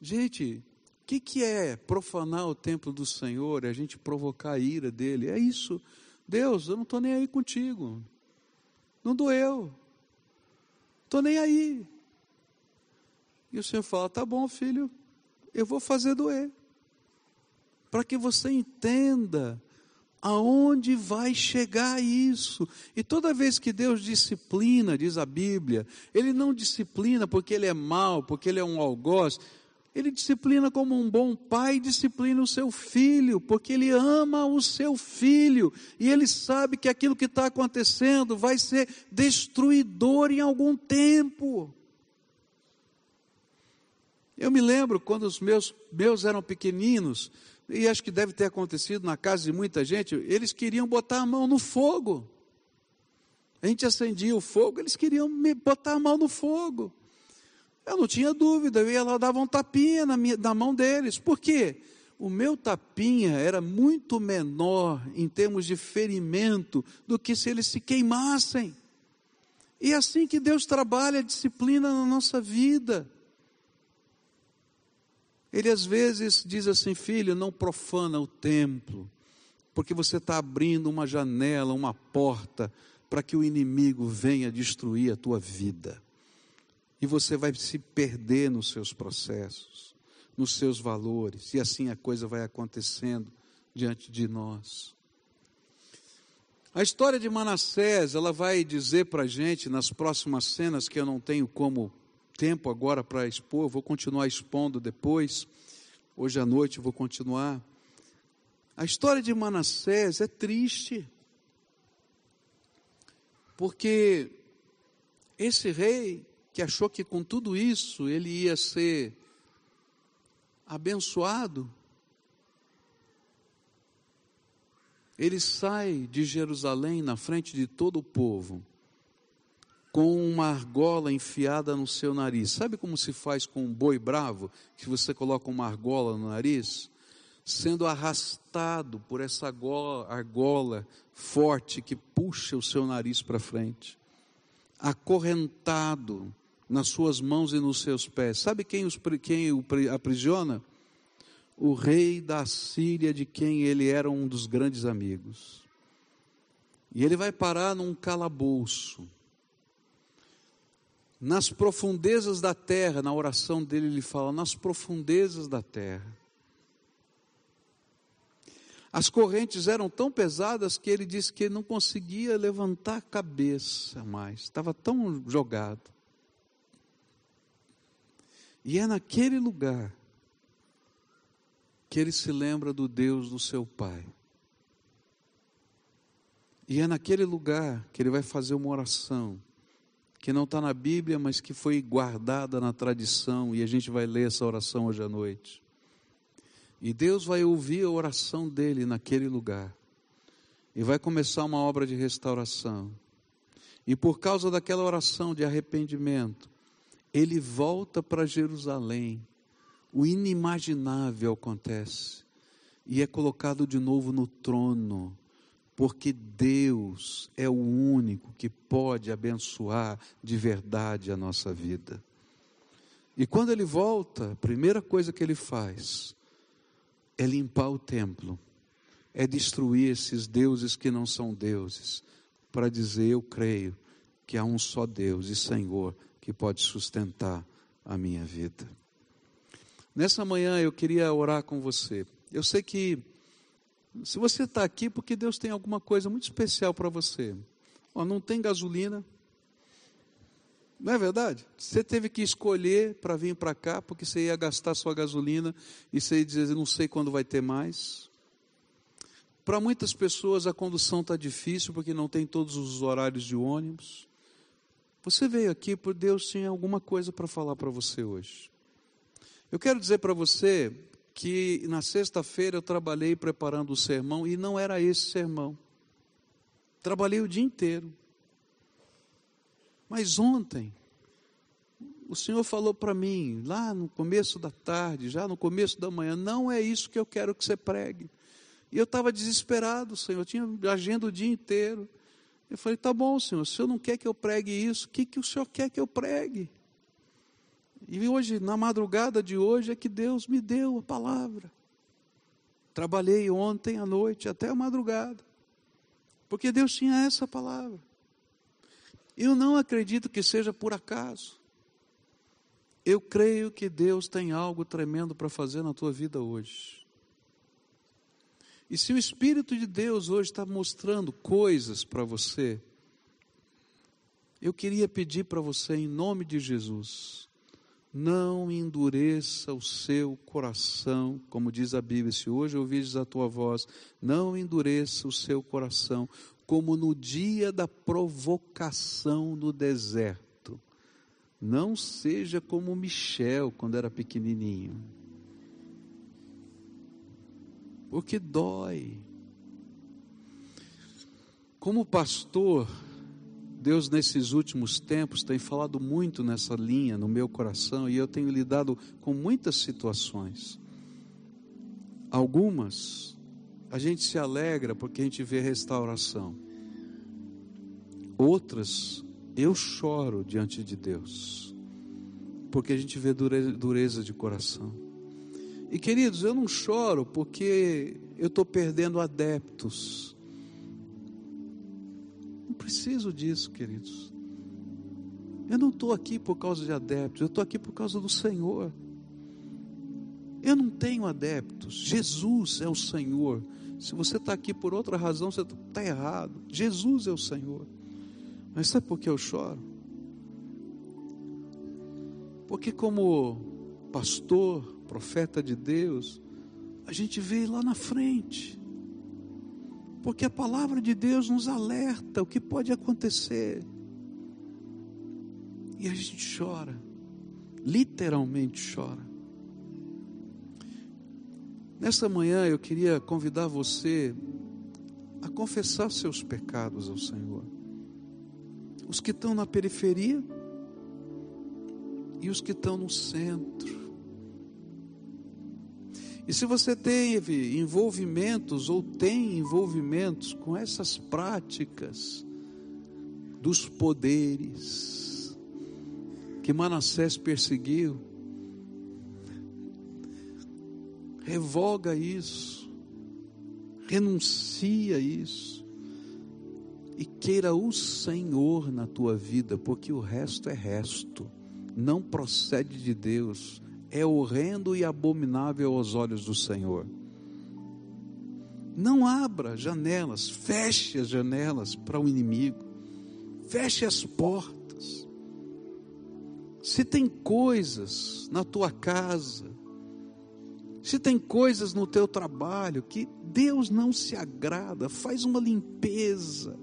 [SPEAKER 1] Gente, o que, que é profanar o templo do Senhor? É a gente provocar a ira dele. É isso. Deus, eu não estou nem aí contigo. Não doeu. Estou nem aí. E o Senhor fala: tá bom, filho, eu vou fazer doer. Para que você entenda aonde vai chegar isso. E toda vez que Deus disciplina, diz a Bíblia, Ele não disciplina porque Ele é mau, porque Ele é um algoz. Ele disciplina como um bom pai disciplina o seu filho, porque ele ama o seu filho e ele sabe que aquilo que está acontecendo vai ser destruidor em algum tempo. Eu me lembro quando os meus, meus eram pequeninos, e acho que deve ter acontecido na casa de muita gente, eles queriam botar a mão no fogo. A gente acendia o fogo, eles queriam botar a mão no fogo. Eu não tinha dúvida, eu ia lá dava um tapinha na, minha, na mão deles. Por quê? O meu tapinha era muito menor em termos de ferimento do que se eles se queimassem. E é assim que Deus trabalha a disciplina na nossa vida. Ele às vezes diz assim: filho, não profana o templo, porque você está abrindo uma janela, uma porta, para que o inimigo venha destruir a tua vida. E você vai se perder nos seus processos, nos seus valores, e assim a coisa vai acontecendo diante de nós. A história de Manassés, ela vai dizer para a gente nas próximas cenas que eu não tenho como tempo agora para expor, vou continuar expondo depois. Hoje à noite vou continuar. A história de Manassés é triste. Porque esse rei que achou que com tudo isso ele ia ser abençoado, ele sai de Jerusalém na frente de todo o povo com uma argola enfiada no seu nariz. Sabe como se faz com um boi bravo, que você coloca uma argola no nariz? Sendo arrastado por essa argola, forte que puxa o seu nariz para frente, acorrentado nas suas mãos e nos seus pés. Sabe quem, os, quem o aprisiona? O rei da Síria, de quem ele era um dos grandes amigos. E ele vai parar num calabouço nas profundezas da terra, na oração dele, ele fala: nas profundezas da terra. As correntes eram tão pesadas que ele disse que não conseguia levantar a cabeça mais, estava tão jogado. E é naquele lugar que ele se lembra do Deus do seu pai. E é naquele lugar que ele vai fazer uma oração que não está na Bíblia, mas que foi guardada na tradição, e a gente vai ler essa oração hoje à noite. E Deus vai ouvir a oração dele naquele lugar, e vai começar uma obra de restauração. E por causa daquela oração de arrependimento, ele volta para Jerusalém, o inimaginável acontece, e é colocado de novo no trono porque Deus é o único que pode abençoar de verdade a nossa vida. E quando ele volta, a primeira coisa que ele faz é limpar o templo, é destruir esses deuses que não são deuses, para dizer: Eu creio que há um só Deus e Senhor que pode sustentar a minha vida. Nessa manhã eu queria orar com você. Eu sei que Se você está aqui, porque Deus tem alguma coisa muito especial para você. Ó, não tem gasolina. Não é verdade? Você teve que escolher para vir para cá, porque você ia gastar sua gasolina e você ia dizer, não sei quando vai ter mais. Para muitas pessoas a condução está difícil porque não tem todos os horários de ônibus. Você veio aqui por Deus tinha alguma coisa para falar para você hoje. Eu quero dizer para você que na sexta-feira eu trabalhei preparando o sermão e não era esse sermão. Trabalhei o dia inteiro. Mas ontem, o Senhor falou para mim, lá no começo da tarde, já no começo da manhã, não é isso que eu quero que você pregue. E eu estava desesperado, Senhor, eu tinha agenda o dia inteiro. Eu falei, tá bom, Senhor, se o Senhor não quer que eu pregue isso, o que, que o Senhor quer que eu pregue? E hoje, na madrugada de hoje, é que Deus me deu a palavra. Trabalhei ontem à noite até a madrugada, porque Deus tinha essa palavra. Eu não acredito que seja por acaso. Eu creio que Deus tem algo tremendo para fazer na tua vida hoje. E se o Espírito de Deus hoje está mostrando coisas para você, eu queria pedir para você, em nome de Jesus, não endureça o seu coração, como diz a Bíblia, se hoje ouvides a tua voz, não endureça o seu coração, como no dia da provocação no deserto. Não seja como Michel quando era pequenininho. Porque dói. Como pastor, Deus, nesses últimos tempos, tem falado muito nessa linha no meu coração e eu tenho lidado com muitas situações. Algumas, a gente se alegra porque a gente vê restauração. Outras, eu choro diante de Deus, porque a gente vê dureza de coração. E queridos, eu não choro porque eu estou perdendo adeptos preciso disso, queridos. Eu não estou aqui por causa de adeptos, eu estou aqui por causa do Senhor. Eu não tenho adeptos, Jesus é o Senhor. Se você está aqui por outra razão, você está errado. Jesus é o Senhor. Mas sabe por que eu choro? Porque, como pastor, profeta de Deus, a gente vê lá na frente porque a palavra de Deus nos alerta o que pode acontecer. E a gente chora, literalmente chora. Nessa manhã eu queria convidar você a confessar seus pecados ao Senhor. Os que estão na periferia e os que estão no centro. E se você teve envolvimentos ou tem envolvimentos com essas práticas dos poderes que Manassés perseguiu, revoga isso, renuncia isso e queira o Senhor na tua vida, porque o resto é resto, não procede de Deus é horrendo e abominável aos olhos do Senhor. Não abra janelas, feche as janelas para o inimigo, feche as portas. Se tem coisas na tua casa, se tem coisas no teu trabalho que Deus não se agrada, faz uma limpeza.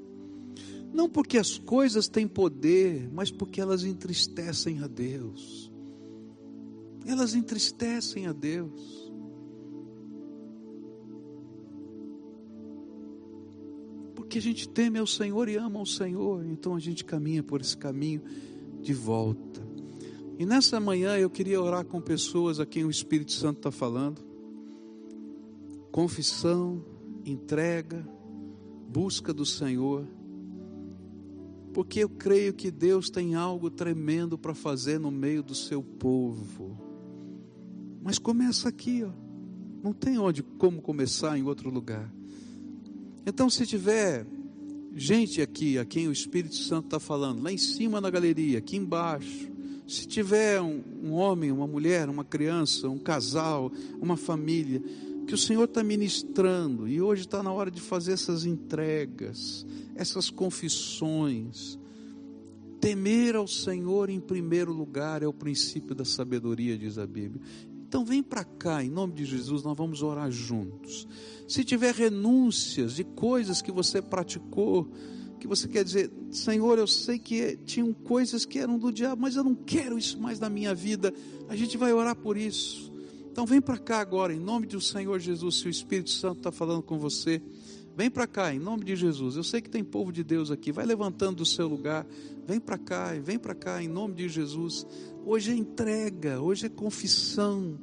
[SPEAKER 1] Não porque as coisas têm poder, mas porque elas entristecem a Deus elas entristecem a Deus. Porque a gente teme ao Senhor e ama ao Senhor, então a gente caminha por esse caminho de volta. E nessa manhã eu queria orar com pessoas a quem o Espírito Santo está falando. Confissão, entrega, busca do Senhor porque eu creio que Deus tem algo tremendo para fazer no meio do seu povo. Mas começa aqui, ó. Não tem onde como começar em outro lugar. Então, se tiver gente aqui a quem o Espírito Santo está falando, lá em cima na galeria, aqui embaixo, se tiver um, um, homem, uma mulher, uma criança, um casal, uma família, que o Senhor está ministrando, e hoje está na hora de fazer essas entregas, essas confissões. Temer ao Senhor em primeiro lugar é o princípio da sabedoria, diz a Bíblia. Então vem para cá, em nome de Jesus, nós vamos orar juntos. Se tiver renúncias de coisas que você praticou, que você quer dizer, Senhor, eu sei que tinham coisas que eram do diabo, mas eu não quero isso mais na minha vida. A gente vai orar por isso. Então vem para cá agora, em nome do Senhor Jesus, se o Espírito Santo está falando com você. Vem para cá, em nome de Jesus. Eu sei que tem povo de Deus aqui. Vai levantando do seu lugar. Vem para cá, vem para cá, em nome de Jesus. Hoje é entrega, hoje é confissão.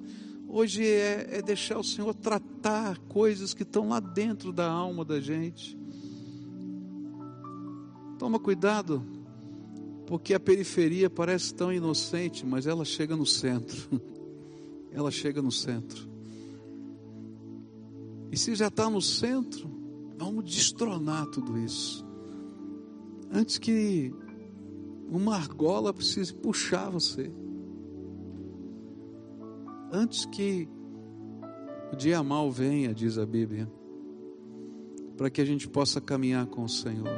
[SPEAKER 1] Hoje é, é deixar o Senhor tratar coisas que estão lá dentro da alma da gente. Toma cuidado, porque a periferia parece tão inocente, mas ela chega no centro. (laughs) ela chega no centro. E se já está no centro, vamos destronar tudo isso. Antes que uma argola precise puxar você. Antes que o dia mal venha, diz a Bíblia, para que a gente possa caminhar com o Senhor.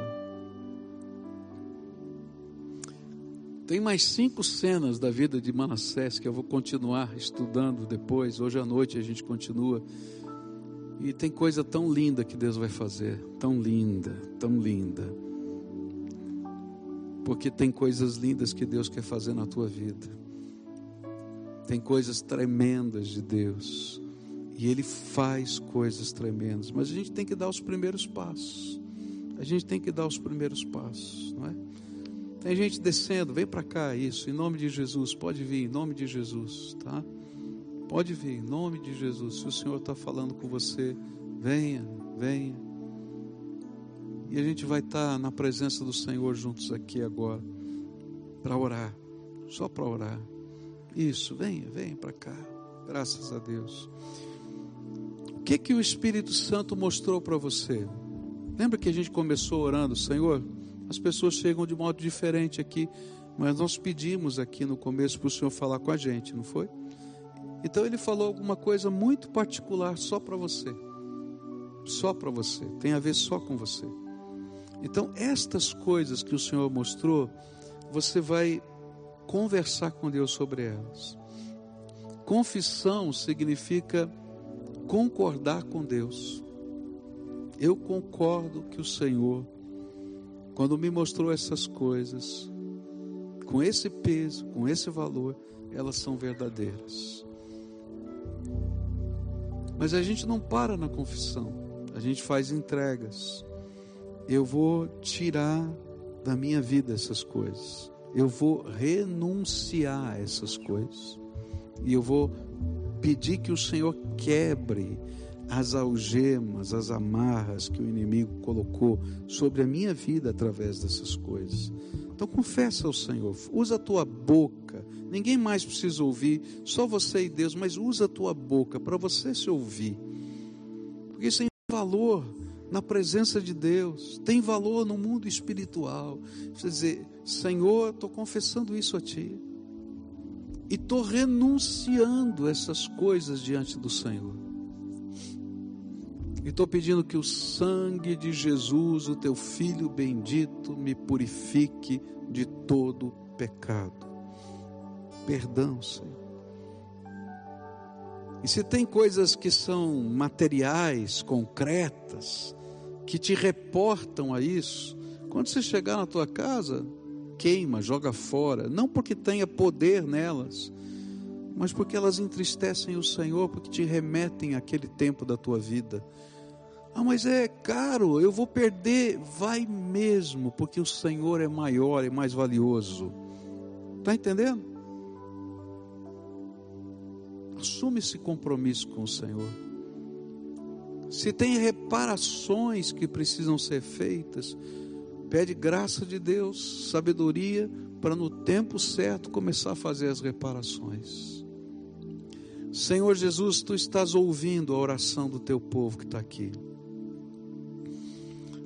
[SPEAKER 1] Tem mais cinco cenas da vida de Manassés que eu vou continuar estudando depois. Hoje à noite a gente continua. E tem coisa tão linda que Deus vai fazer. Tão linda, tão linda. Porque tem coisas lindas que Deus quer fazer na tua vida. Tem coisas tremendas de Deus. E Ele faz coisas tremendas. Mas a gente tem que dar os primeiros passos. A gente tem que dar os primeiros passos, não é? Tem gente descendo, vem para cá, isso, em nome de Jesus, pode vir, em nome de Jesus, tá? Pode vir, em nome de Jesus. Se o Senhor está falando com você, venha, venha. E a gente vai estar na presença do Senhor juntos aqui agora, para orar, só para orar. Isso, venha, venha para cá, graças a Deus. O que que o Espírito Santo mostrou para você? Lembra que a gente começou orando, Senhor? As pessoas chegam de modo diferente aqui, mas nós pedimos aqui no começo para o Senhor falar com a gente, não foi? Então ele falou alguma coisa muito particular só para você. Só para você, tem a ver só com você. Então, estas coisas que o Senhor mostrou, você vai conversar com Deus sobre elas. Confissão significa concordar com Deus. Eu concordo que o Senhor quando me mostrou essas coisas, com esse peso, com esse valor, elas são verdadeiras. Mas a gente não para na confissão, a gente faz entregas. Eu vou tirar da minha vida essas coisas, eu vou renunciar a essas coisas, e eu vou pedir que o Senhor quebre as algemas, as amarras que o inimigo colocou sobre a minha vida através dessas coisas. Então confessa ao Senhor, usa a tua boca. Ninguém mais precisa ouvir, só você e Deus, mas usa a tua boca para você se ouvir. Porque isso tem valor na presença de Deus, tem valor no mundo espiritual. Você dizer, Senhor, estou confessando isso a Ti. E estou renunciando essas coisas diante do Senhor. E estou pedindo que o sangue de Jesus, o teu Filho bendito, me purifique de todo pecado. Perdão, Senhor. E se tem coisas que são materiais, concretas, que te reportam a isso, quando você chegar na tua casa, queima, joga fora, não porque tenha poder nelas, mas porque elas entristecem o Senhor, porque te remetem àquele tempo da tua vida ah, mas é caro, eu vou perder. Vai mesmo, porque o Senhor é maior e mais valioso. Está entendendo? Assume esse compromisso com o Senhor. Se tem reparações que precisam ser feitas, pede graça de Deus, sabedoria, para no tempo certo começar a fazer as reparações. Senhor Jesus, tu estás ouvindo a oração do teu povo que está aqui.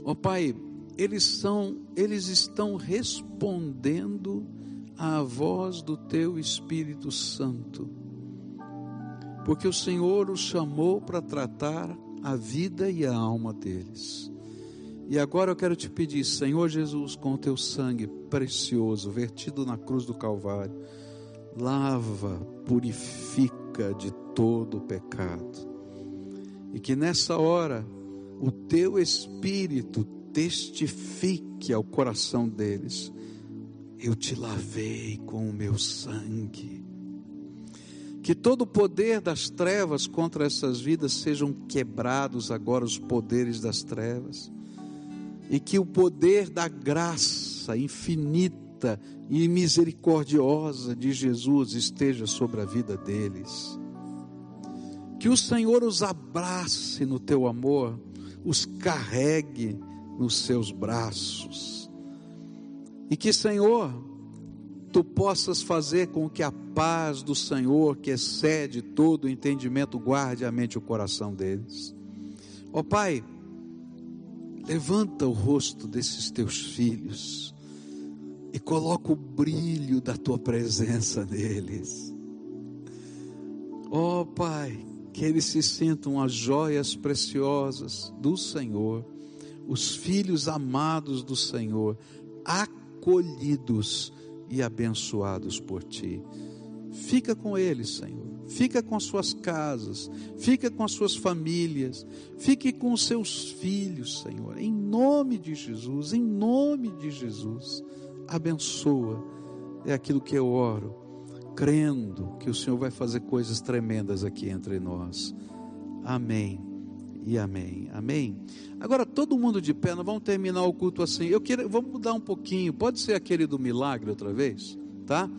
[SPEAKER 1] Ó oh, Pai, eles são, eles estão respondendo à voz do teu Espírito Santo. Porque o Senhor os chamou para tratar a vida e a alma deles. E agora eu quero te pedir, Senhor Jesus, com o teu sangue precioso, vertido na cruz do Calvário, lava, purifica de todo o pecado. E que nessa hora o teu espírito testifique ao coração deles: eu te lavei com o meu sangue. Que todo o poder das trevas contra essas vidas sejam quebrados agora, os poderes das trevas e que o poder da graça infinita e misericordiosa de Jesus esteja sobre a vida deles. Que o Senhor os abrace no teu amor, os carregue nos seus braços. E que, Senhor, tu possas fazer com que a paz do Senhor, que excede todo o entendimento, guarde a mente e o coração deles. Ó oh, Pai, Levanta o rosto desses teus filhos e coloca o brilho da tua presença neles. Ó oh, Pai, que eles se sintam as joias preciosas do Senhor, os filhos amados do Senhor, acolhidos e abençoados por Ti. Fica com eles, Senhor. Fica com as suas casas, fica com as suas famílias, fique com seus filhos, Senhor. Em nome de Jesus, em nome de Jesus. Abençoa. É aquilo que eu oro, crendo que o Senhor vai fazer coisas tremendas aqui entre nós. Amém. E amém. Amém. Agora todo mundo de pé, nós vamos terminar o culto assim. Eu quero, vamos mudar um pouquinho. Pode ser aquele do milagre outra vez, tá?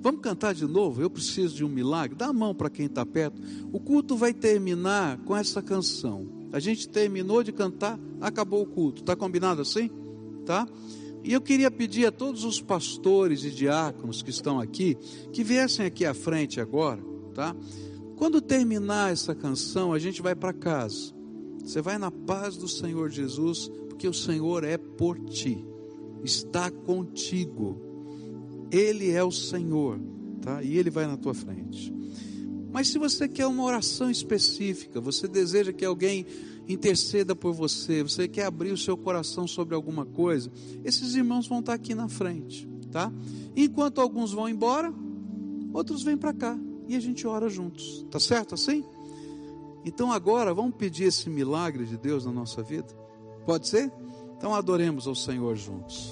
[SPEAKER 1] Vamos cantar de novo? Eu preciso de um milagre. Dá a mão para quem está perto. O culto vai terminar com essa canção. A gente terminou de cantar, acabou o culto. Está combinado assim? Tá? E eu queria pedir a todos os pastores e diáconos que estão aqui que viessem aqui à frente agora, tá? Quando terminar essa canção, a gente vai para casa. Você vai na paz do Senhor Jesus, porque o Senhor é por ti. Está contigo. Ele é o Senhor, tá? E Ele vai na tua frente. Mas se você quer uma oração específica, você deseja que alguém interceda por você, você quer abrir o seu coração sobre alguma coisa, esses irmãos vão estar aqui na frente, tá? Enquanto alguns vão embora, outros vêm para cá e a gente ora juntos, tá certo assim? Então agora vamos pedir esse milagre de Deus na nossa vida? Pode ser? Então adoremos ao Senhor juntos.